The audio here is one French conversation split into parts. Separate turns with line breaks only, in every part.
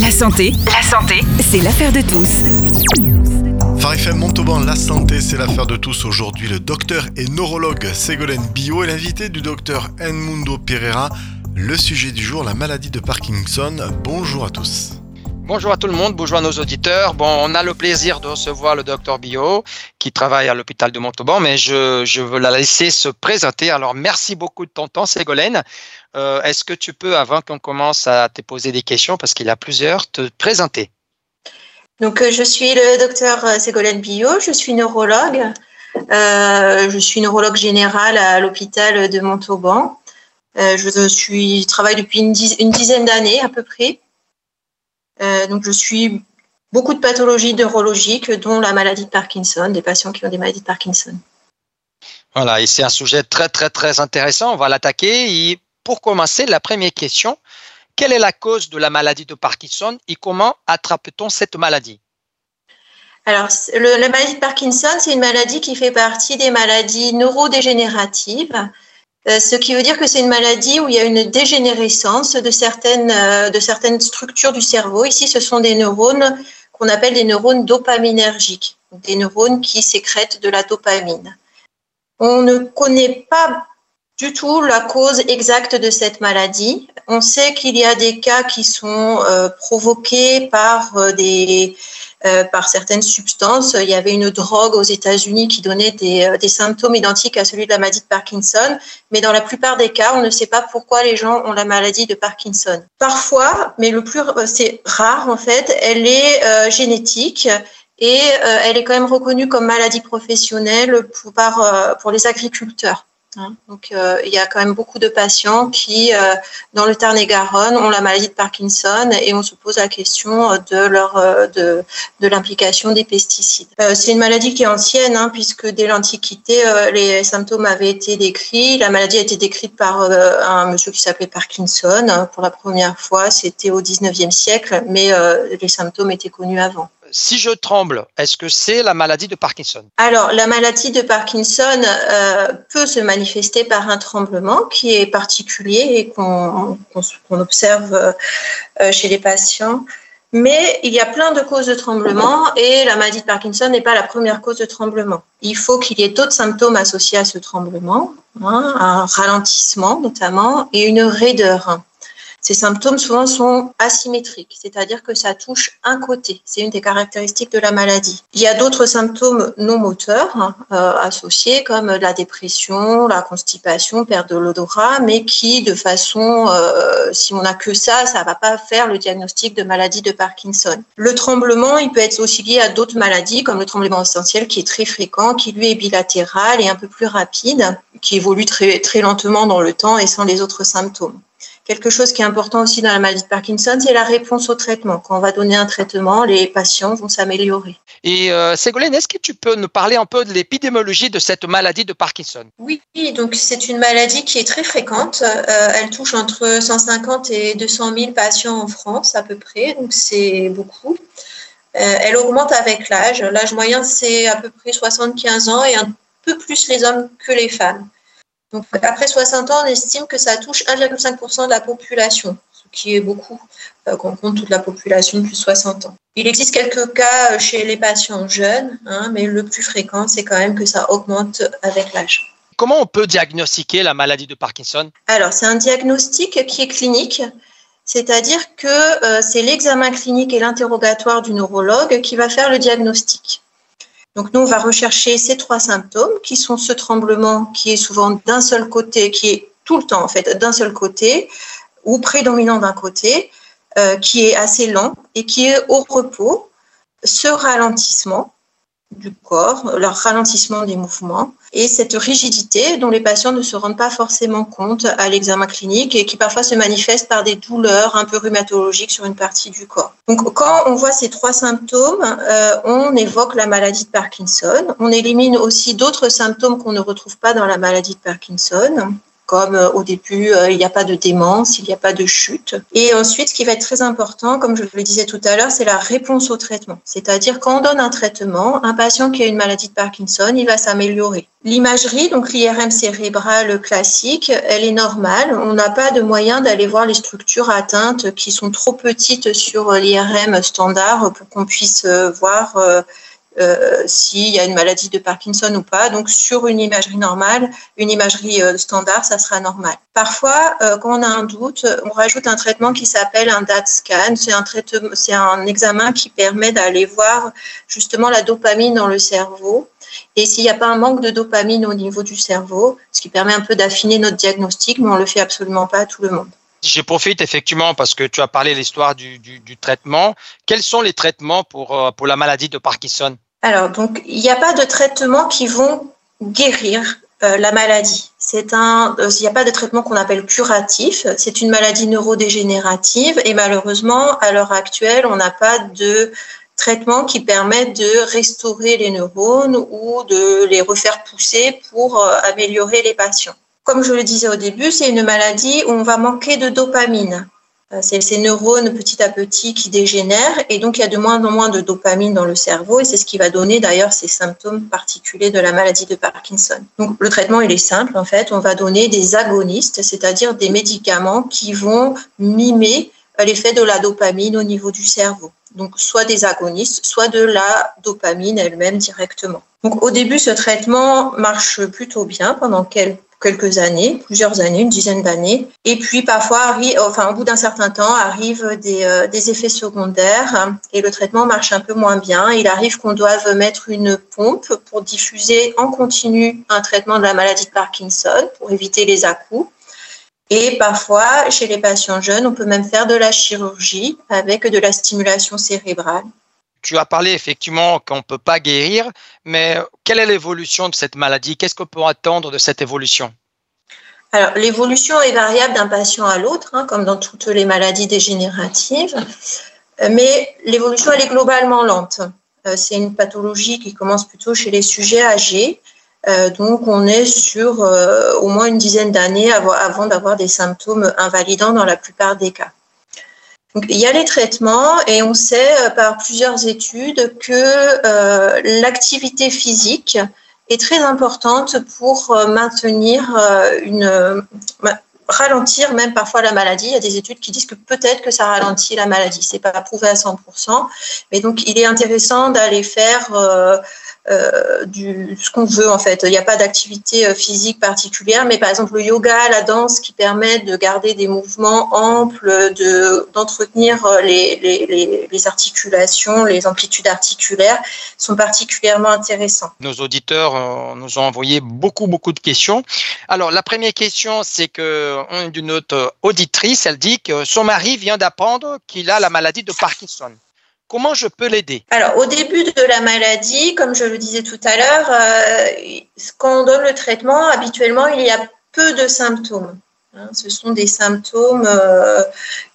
La santé, la santé, c'est l'affaire de tous.
Phare FM Montauban, la santé, c'est l'affaire de tous. Aujourd'hui, le docteur et neurologue Ségolène Bio est l'invité du docteur Enmundo Pereira. Le sujet du jour, la maladie de Parkinson. Bonjour à tous.
Bonjour à tout le monde, bonjour à nos auditeurs. Bon, on a le plaisir de recevoir le docteur Bio qui travaille à l'hôpital de Montauban, mais je, je, veux la laisser se présenter. Alors, merci beaucoup de ton temps, Ségolène. Euh, Est-ce que tu peux, avant qu'on commence à te poser des questions, parce qu'il y a plusieurs, te présenter?
Donc, euh, je suis le docteur euh, Ségolène Bio, je suis neurologue. Euh, je suis neurologue générale à l'hôpital de Montauban. Euh, je suis, travaille depuis une, dizaine d'années à peu près. Donc, je suis beaucoup de pathologies neurologiques, dont la maladie de Parkinson, des patients qui ont des maladies de Parkinson.
Voilà, et c'est un sujet très, très, très intéressant. On va l'attaquer. Pour commencer, la première question quelle est la cause de la maladie de Parkinson et comment attrape-t-on cette maladie?
Alors, la maladie de Parkinson, c'est une maladie qui fait partie des maladies neurodégénératives. Euh, ce qui veut dire que c'est une maladie où il y a une dégénérescence de certaines, euh, de certaines structures du cerveau. Ici, ce sont des neurones qu'on appelle des neurones dopaminergiques, des neurones qui sécrètent de la dopamine. On ne connaît pas du tout la cause exacte de cette maladie. On sait qu'il y a des cas qui sont euh, provoqués par euh, des euh, par certaines substances. Il y avait une drogue aux États-Unis qui donnait des, des, symptômes identiques à celui de la maladie de Parkinson, mais dans la plupart des cas, on ne sait pas pourquoi les gens ont la maladie de Parkinson. Parfois, mais le plus c'est rare en fait, elle est génétique et elle est quand même reconnue comme maladie professionnelle pour, par, pour les agriculteurs. Hein. Donc, euh, il y a quand même beaucoup de patients qui, euh, dans le Tarn-et-Garonne, ont la maladie de Parkinson et on se pose la question de leur euh, de, de l'implication des pesticides. Euh, c'est une maladie qui est ancienne, hein, puisque dès l'Antiquité, euh, les symptômes avaient été décrits. La maladie a été décrite par un monsieur qui s'appelait Parkinson. Pour la première fois, c'était au 19e siècle, mais les symptômes étaient connus avant
si je tremble, est-ce que c'est la maladie de Parkinson?
Alors, la maladie de Parkinson euh, peut se manifester par un tremblement qui est particulier et qu'on qu qu observe euh, chez les patients. Mais il y a plein de causes de tremblement et la maladie de Parkinson n'est pas la première cause de tremblement. Il faut qu'il y ait d'autres symptômes associés à ce tremblement, hein, un ralentissement notamment et une raideur. Ces symptômes souvent sont asymétriques, c'est-à-dire que ça touche un côté. C'est une des caractéristiques de la maladie. Il y a d'autres symptômes non moteurs hein, euh, associés comme la dépression, la constipation, perte de l'odorat, mais qui, de façon, euh, si on n'a que ça, ça va pas faire le diagnostic de maladie de Parkinson. Le tremblement, il peut être aussi lié à d'autres maladies comme le tremblement essentiel qui est très fréquent, qui lui est bilatéral et un peu plus rapide, qui évolue très, très lentement dans le temps et sans les autres symptômes. Quelque chose qui est important aussi dans la maladie de Parkinson, c'est la réponse au traitement. Quand on va donner un traitement, les patients vont s'améliorer.
Et euh, Ségolène, est-ce que tu peux nous parler un peu de l'épidémiologie de cette maladie de Parkinson?
Oui, donc c'est une maladie qui est très fréquente. Euh, elle touche entre 150 et 200 000 patients en France à peu près, donc c'est beaucoup. Euh, elle augmente avec l'âge. L'âge moyen, c'est à peu près 75 ans et un peu plus les hommes que les femmes. Donc, après 60 ans, on estime que ça touche 1,5% de la population, ce qui est beaucoup euh, quand on compte toute la population de plus de 60 ans. Il existe quelques cas chez les patients jeunes, hein, mais le plus fréquent, c'est quand même que ça augmente avec l'âge.
Comment on peut diagnostiquer la maladie de Parkinson?
Alors, c'est un diagnostic qui est clinique, c'est-à-dire que euh, c'est l'examen clinique et l'interrogatoire du neurologue qui va faire le diagnostic. Donc nous, on va rechercher ces trois symptômes qui sont ce tremblement qui est souvent d'un seul côté, qui est tout le temps en fait d'un seul côté ou prédominant d'un côté, euh, qui est assez lent et qui est au repos, ce ralentissement du corps, leur ralentissement des mouvements et cette rigidité dont les patients ne se rendent pas forcément compte à l'examen clinique et qui parfois se manifeste par des douleurs un peu rhumatologiques sur une partie du corps. Donc quand on voit ces trois symptômes, euh, on évoque la maladie de Parkinson. On élimine aussi d'autres symptômes qu'on ne retrouve pas dans la maladie de Parkinson comme au début, il n'y a pas de démence, il n'y a pas de chute. Et ensuite, ce qui va être très important, comme je le disais tout à l'heure, c'est la réponse au traitement. C'est-à-dire quand on donne un traitement, un patient qui a une maladie de Parkinson, il va s'améliorer. L'imagerie, donc l'IRM cérébrale classique, elle est normale. On n'a pas de moyen d'aller voir les structures atteintes qui sont trop petites sur l'IRM standard pour qu'on puisse voir euh, s'il y a une maladie de Parkinson ou pas. Donc, sur une imagerie normale, une imagerie euh, standard, ça sera normal. Parfois, euh, quand on a un doute, on rajoute un traitement qui s'appelle un DAT scan. C'est un, traitement, c'est un examen qui permet d'aller voir justement la dopamine dans le cerveau. Et s'il n'y a pas un manque de dopamine au niveau du cerveau, ce qui permet un peu d'affiner notre diagnostic, mais on le fait absolument pas à tout le monde.
Je profite effectivement parce que tu as parlé l'histoire du, du, traitement. Quels sont les traitements pour, euh, pour la maladie de Parkinson?
Alors, donc, il n'y a pas de traitements qui vont guérir euh, la maladie. Euh, il n'y a pas de traitement qu'on appelle curatif. C'est une maladie neurodégénérative et malheureusement, à l'heure actuelle, on n'a pas de traitement qui permet de restaurer les neurones ou de les refaire pousser pour améliorer les patients. Comme je le disais au début, c'est une maladie où on va manquer de dopamine. Euh, c'est ces neurones petit à petit qui dégénèrent et donc il y a de moins en moins de dopamine dans le cerveau et c'est ce qui va donner d'ailleurs ces symptômes particuliers de la maladie de Parkinson. Donc le traitement il est simple en fait, on va donner des agonistes, c'est-à-dire des médicaments qui vont mimer l'effet de la dopamine au niveau du cerveau. Donc soit des agonistes, soit de la dopamine elle-même directement. Donc au début ce traitement marche plutôt bien pendant quelques quelques années, plusieurs années, une dizaine d'années. Et puis parfois, enfin, au bout d'un certain temps, arrivent des, euh, des, effets secondaires et le traitement marche un peu moins bien. Il arrive qu'on doive mettre une pompe pour diffuser en continu un traitement de la maladie de Parkinson pour éviter les à-coups. Et parfois, chez les patients jeunes, on peut même faire de la chirurgie avec de la stimulation cérébrale
tu as parlé effectivement qu'on ne peut pas guérir, mais quelle est l'évolution de cette maladie? Qu'est-ce qu'on peut attendre de cette évolution?
Alors, l'évolution est variable d'un patient à l'autre, hein, comme dans toutes les maladies dégénératives, mais l'évolution, est globalement lente. Euh, c'est une pathologie qui commence plutôt chez les sujets âgés, euh, donc on est sur euh, au moins une dizaine d'années avant d'avoir des symptômes invalidants dans la plupart des cas il y a les traitements et on sait euh, par plusieurs études que euh, l'activité physique est très importante pour euh, maintenir une ralentir même parfois la maladie. Il y a des études qui disent que peut-être que ça ralentit la maladie. C'est pas prouvé à 100%, mais donc il est intéressant d'aller faire euh, du, ce qu'on veut en fait. Il n'y a pas d'activité euh, physique particulière, mais par exemple le yoga, la danse qui permet de garder des mouvements amples, de, d'entretenir euh, les, les, les, articulations, les amplitudes articulaires sont particulièrement intéressants.
Nos auditeurs nous ont envoyé beaucoup, beaucoup de questions. Alors la première question, c'est que d'une autre auditrice, elle dit que son mari vient d'apprendre qu'il a la maladie de Parkinson. Comment je peux l'aider?
Alors, au début de la maladie, comme je le disais tout à l'heure, euh, quand on donne le traitement, habituellement, il y a peu de symptômes. Hein. ce sont des symptômes euh,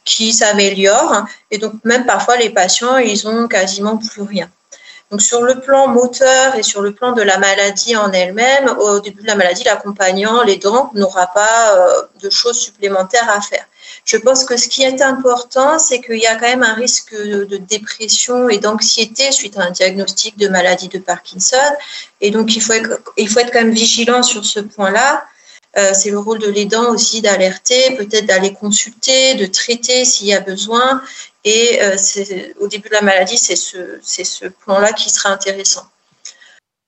qui s'améliorent et donc même parfois les patients, ils ont quasiment plus rien. Donc sur le plan moteur et sur le plan de la maladie en elle-même, au début de la maladie, l'accompagnant, l'aidant n'aura pas euh, de choses supplémentaires à faire. Je pense que ce qui est important, c'est qu'il y a quand même un risque de, dépression et d'anxiété suite à un diagnostic de maladie de Parkinson. Et donc, il faut être, il quand même vigilant sur ce point-là. Euh, c'est le rôle de l'aidant aussi d'alerter, peut-être d'aller consulter, de traiter s'il y a besoin. Et euh, au début de la maladie, c'est ce, plan-là qui sera intéressant.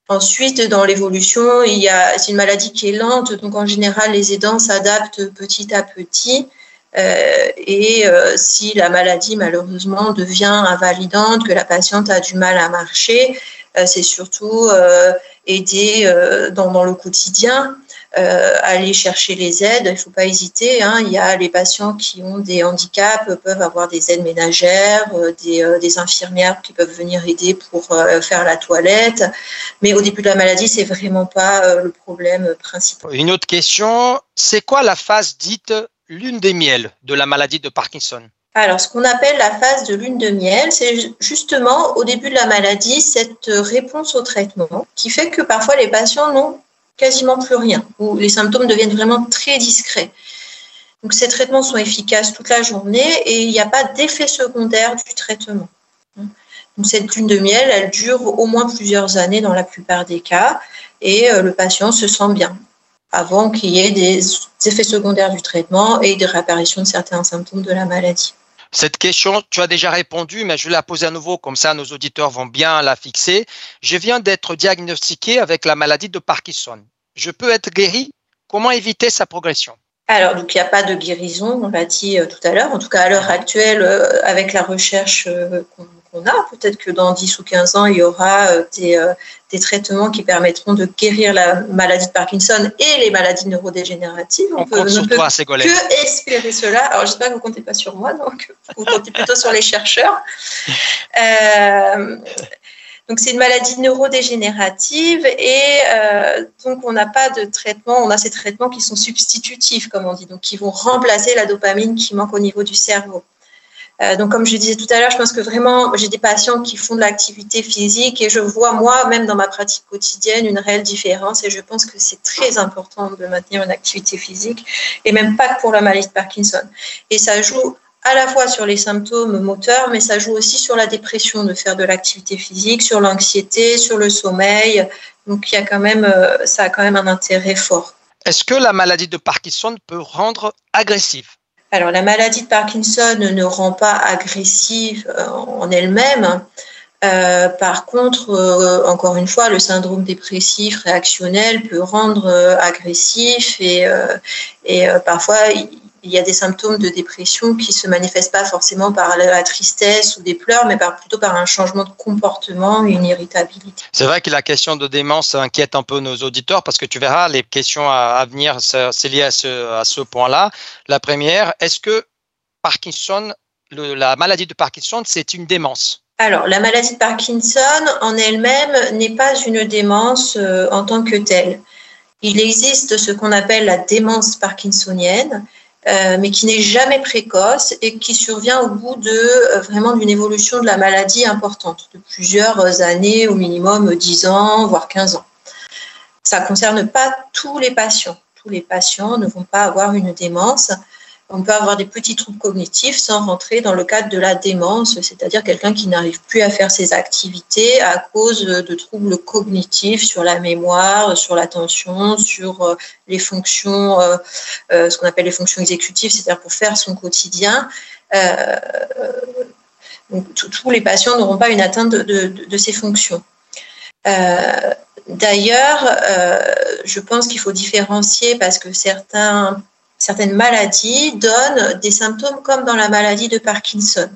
Ensuite, dans l'évolution, c'est une maladie qui est lente, donc en général, les aidants s'adaptent petit à petit. Euh, et euh, si la maladie malheureusement devient invalidante, que la patiente a du mal à marcher, c'est surtout aider dans, le quotidien, aller chercher les aides. Il ne faut pas hésiter. Hein. Il y a les patients qui ont des handicaps peuvent avoir des aides ménagères, des, des infirmières qui peuvent venir aider pour faire la toilette. Mais au début de la maladie, c'est vraiment pas le problème principal.
Une autre question, c'est quoi la phase dite lune des miels de la maladie de Parkinson?
Alors, ce qu'on appelle la phase de lune de miel, c'est justement au début de la maladie cette réponse au traitement qui fait que parfois les patients n'ont quasiment plus rien, où les symptômes deviennent vraiment très discrets. Donc ces traitements sont efficaces toute la journée et il n'y a pas d'effet secondaire du traitement. Cette lune de miel, elle dure au moins plusieurs années dans la plupart des cas et euh, le patient se sent bien avant qu'il y ait des effets secondaires du traitement et des réapparitions de certains symptômes de la maladie.
Cette question, tu as déjà répondu, mais je la poser à nouveau, comme ça nos auditeurs vont bien la fixer. Je viens d'être diagnostiqué avec la maladie de Parkinson. Je peux être guéri? Comment éviter sa progression?
Alors, il n'y a pas de guérison, on l'a dit euh, tout à l'heure. En tout cas, à l'heure actuelle, euh, avec la recherche euh, a, peut-être que dans 10 ou 15 ans, il y aura des, des, traitements qui permettront de guérir la maladie de Parkinson et les maladies neurodégénératives.
On, peut, compte sur toi,
que espérer cela. Alors, j'espère que vous ne comptez pas sur moi, donc vous comptez plutôt sur les chercheurs. Donc c'est une maladie neurodégénérative et euh, donc on n'a pas de traitement, on a ces traitements qui sont substitutifs comme on dit, donc qui vont remplacer la dopamine qui manque au niveau du cerveau. Euh, donc comme je disais tout à l'heure, je pense que vraiment j'ai des patients qui font de l'activité physique et je vois moi même dans ma pratique quotidienne une réelle différence et je pense que c'est très important de maintenir une activité physique et même pas que pour la maladie de Parkinson. Et ça joue à la fois sur les symptômes moteurs, mais ça joue aussi sur la dépression de faire de l'activité physique, sur l'anxiété, sur le sommeil. Donc il y a quand même, euh, ça a quand même un intérêt fort.
Est-ce que la maladie de Parkinson peut rendre agressive?
Alors la maladie de Parkinson ne rend pas agressive euh, en elle-même. Euh, par contre, encore une fois, le syndrome dépressif réactionnel peut rendre agressif et, et parfois il y a des symptômes de dépression qui se manifestent pas forcément par la tristesse ou des pleurs, mais par, plutôt par un changement de comportement, une irritabilité.
C'est vrai que la question de démence inquiète un peu nos auditeurs parce que tu verras les questions à, venir, c'est lié à ce, à ce point-là. La première, est-ce que Parkinson, la maladie de Parkinson, c'est une démence?
Alors, la maladie de Parkinson en elle-même n'est pas une démence euh, en tant que telle. Il existe ce qu'on appelle la démence parkinsonienne, euh, mais qui n'est jamais précoce et qui survient au bout de euh, vraiment d'une évolution de la maladie importante, de plusieurs années, au minimum 10 ans, voire 15 ans. Ça ne concerne pas tous les patients. Tous les patients ne vont pas avoir une démence, on peut avoir des petits troubles cognitifs sans rentrer dans le cadre de la démence, c'est-à-dire quelqu'un qui n'arrive plus à faire ses activités à cause de troubles cognitifs sur la mémoire, sur l'attention, sur euh, les fonctions, euh, euh, ce qu'on appelle les fonctions exécutives, c'est-à-dire pour faire son quotidien. tous les patients n'auront pas une atteinte de, ces fonctions. D'ailleurs, je pense qu'il faut différencier parce que certains certaines maladies donnent des symptômes comme dans la maladie de Parkinson.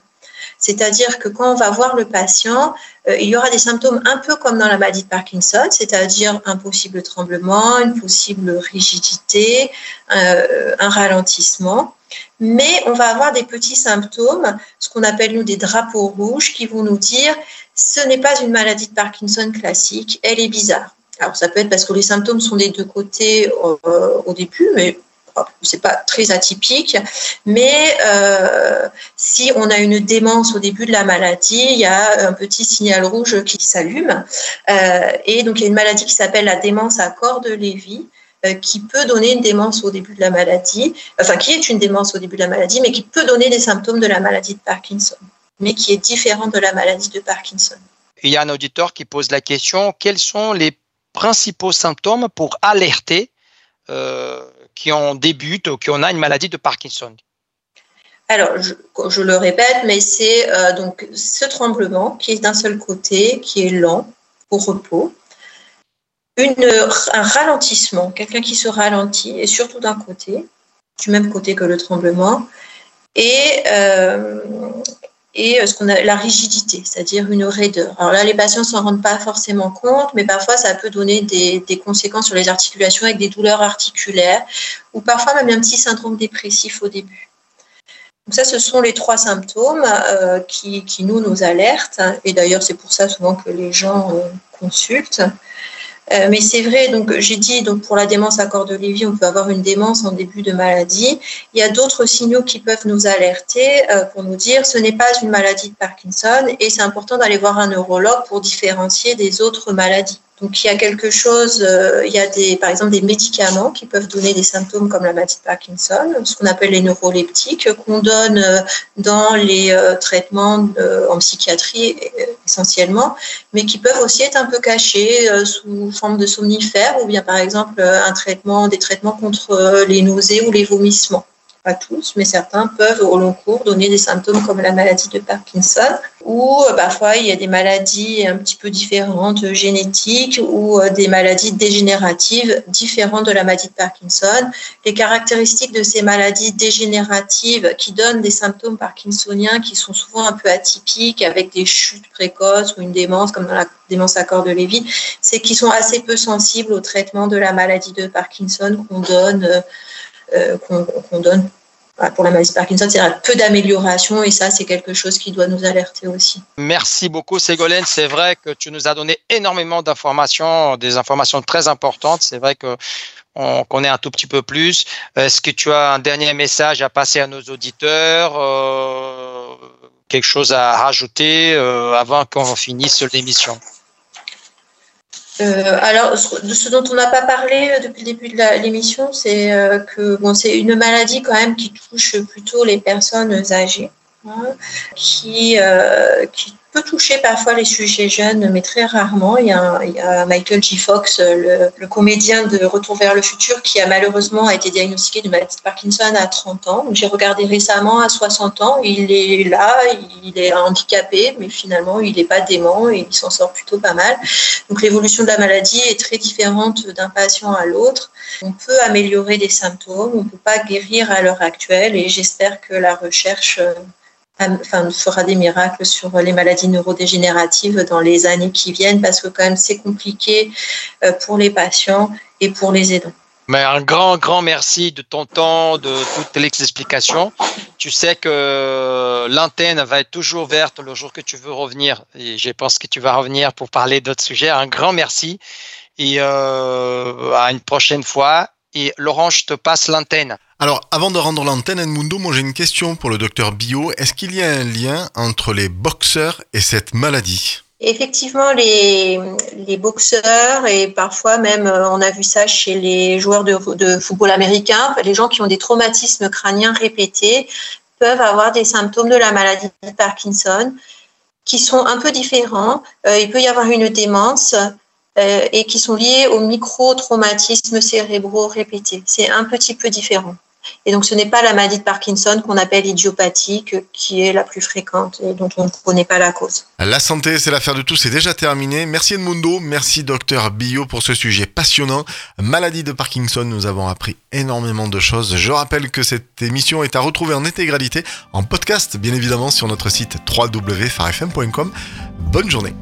C'est-à-dire que quand on va voir le patient, euh, il y aura des symptômes un peu comme dans la maladie de Parkinson, c'est-à-dire un possible tremblement, une possible rigidité, euh, un ralentissement. Mais on va avoir des petits symptômes, ce qu'on appelle nous des drapeaux rouges, qui vont nous dire ce n'est pas une maladie de Parkinson classique, elle est bizarre. Alors ça peut être parce que les symptômes sont des deux côtés euh, au début, mais c'est pas très atypique, mais euh, si on a une démence au début de la maladie, il y a un petit signal rouge qui s'allume. Euh, et donc, il y a une maladie qui s'appelle la démence à corps de Lévy, euh, qui peut donner une démence au début de la maladie, enfin, qui est une démence au début de la maladie, mais qui peut donner des symptômes de la maladie de Parkinson, mais qui est différent de la maladie de Parkinson.
Il y a un auditeur qui pose la question, quels sont les principaux symptômes pour alerter qui ont débutent ou qui ont une maladie de Parkinson.
Alors, je, le répète, mais c'est euh, donc ce tremblement qui est d'un seul côté, qui est lent, au repos, un ralentissement, quelqu'un qui se ralentit, et surtout d'un côté, du même côté que le tremblement, et euh, et euh, la rigidité, c'est-à-dire une raideur. Alors là, les patients s'en rendent pas forcément compte, mais parfois ça peut donner des, conséquences sur les articulations avec des douleurs articulaires ou parfois même un petit syndrome dépressif au début. Donc ça, ce sont les trois symptômes euh, qui, nous alertent. Et d'ailleurs, c'est pour ça souvent que les gens euh, consultent. Euh, mais c'est vrai, donc j'ai dit, donc pour la démence à corps de on peut avoir une démence en début de maladie. Il y a d'autres signaux qui peuvent nous alerter euh, pour nous dire ce n'est pas une maladie de Parkinson et c'est important d'aller voir un neurologue pour différencier des autres maladies. Donc il y a quelque chose, euh, il y a des, par exemple des médicaments qui peuvent donner des symptômes comme la maladie de Parkinson, ce qu'on appelle les neuroleptiques, qu'on donne euh, dans les euh, traitements en psychiatrie essentiellement, mais qui peuvent aussi être un peu cachés sous forme de somnifères ou bien par exemple un traitement, des traitements contre les nausées ou les vomissements pas tous, mais certains peuvent au long cours donner des symptômes comme la maladie de Parkinson, ou euh, parfois il y a des maladies un petit peu différentes euh, génétiques ou euh, des maladies dégénératives différentes de la maladie de Parkinson. Les caractéristiques de ces maladies dégénératives qui donnent des symptômes parkinsoniens qui sont souvent un peu atypiques avec des chutes précoces ou une démence comme dans la démence à corps de Lévy, c'est qu'ils sont assez peu sensibles au traitement de la maladie de Parkinson qu'on donne euh, qu'on donne pour la maladie de Parkinson, c'est peu d'amélioration et ça, c'est quelque chose qui doit nous alerter aussi.
Merci beaucoup, Ségolène. C'est vrai que tu nous as donné énormément d'informations, des informations très importantes. C'est vrai que on connaît un tout petit peu plus. Est-ce que tu as un dernier message à passer à nos auditeurs euh, Quelque chose à rajouter euh, avant qu'on finisse l'émission?
Euh, alors, de ce dont on n'a pas parlé euh, depuis le début de l'émission, c'est euh, que bon, c'est une maladie quand même qui touche plutôt les personnes âgées, hein, qui, qui peut toucher parfois les sujets jeunes, mais très rarement. Il y a, Michael J. Fox, le, comédien de Retour vers le futur, qui a malheureusement été diagnostiqué de maladie de Parkinson à 30 ans. J'ai regardé récemment à 60 ans, il est là, il est handicapé, mais finalement il n'est pas dément et il s'en sort plutôt pas mal. Donc l'évolution de la maladie est très différente d'un patient à l'autre. On peut améliorer des symptômes, on ne peut pas guérir à l'heure actuelle et j'espère que la recherche fera des miracles sur les maladies neurodégénératives dans les années qui viennent parce que quand même c'est compliqué euh, pour les patients et pour les aidants.
Mais un grand, grand merci de ton temps, de toutes les explications. Tu sais que l'antenne va être toujours verte le jour que tu veux revenir. Et je pense que tu vas revenir pour parler d'autres sujets. Un grand merci et euh, à une prochaine fois. Et Laurent, je te passe l'antenne.
Alors, avant de rendre l'antenne Edmundo, moi j'ai une question pour le docteur Bio. Est-ce qu'il y a un lien entre les boxeurs et cette maladie?
Effectivement, les, boxeurs et parfois même, euh, on a vu ça chez les joueurs de, de, football américain, les gens qui ont des traumatismes crâniens répétés peuvent avoir des symptômes de la maladie de Parkinson qui sont un peu différents. Euh, il peut y avoir une démence euh, et qui sont liés aux micro-traumatismes cérébraux répétés. C'est un petit peu différent. Et donc, ce n'est pas la maladie de Parkinson qu'on appelle idiopathique, qui est la plus fréquente et dont on ne connaît pas la cause.
La santé, c'est l'affaire de tous, c'est déjà terminé. Merci Edmundo, merci docteur Bio pour ce sujet passionnant. Maladie de Parkinson, nous avons appris énormément de choses. Je rappelle que cette émission est à retrouver en intégralité, en podcast, bien évidemment, sur notre site www.farfm.com. Bonne journée.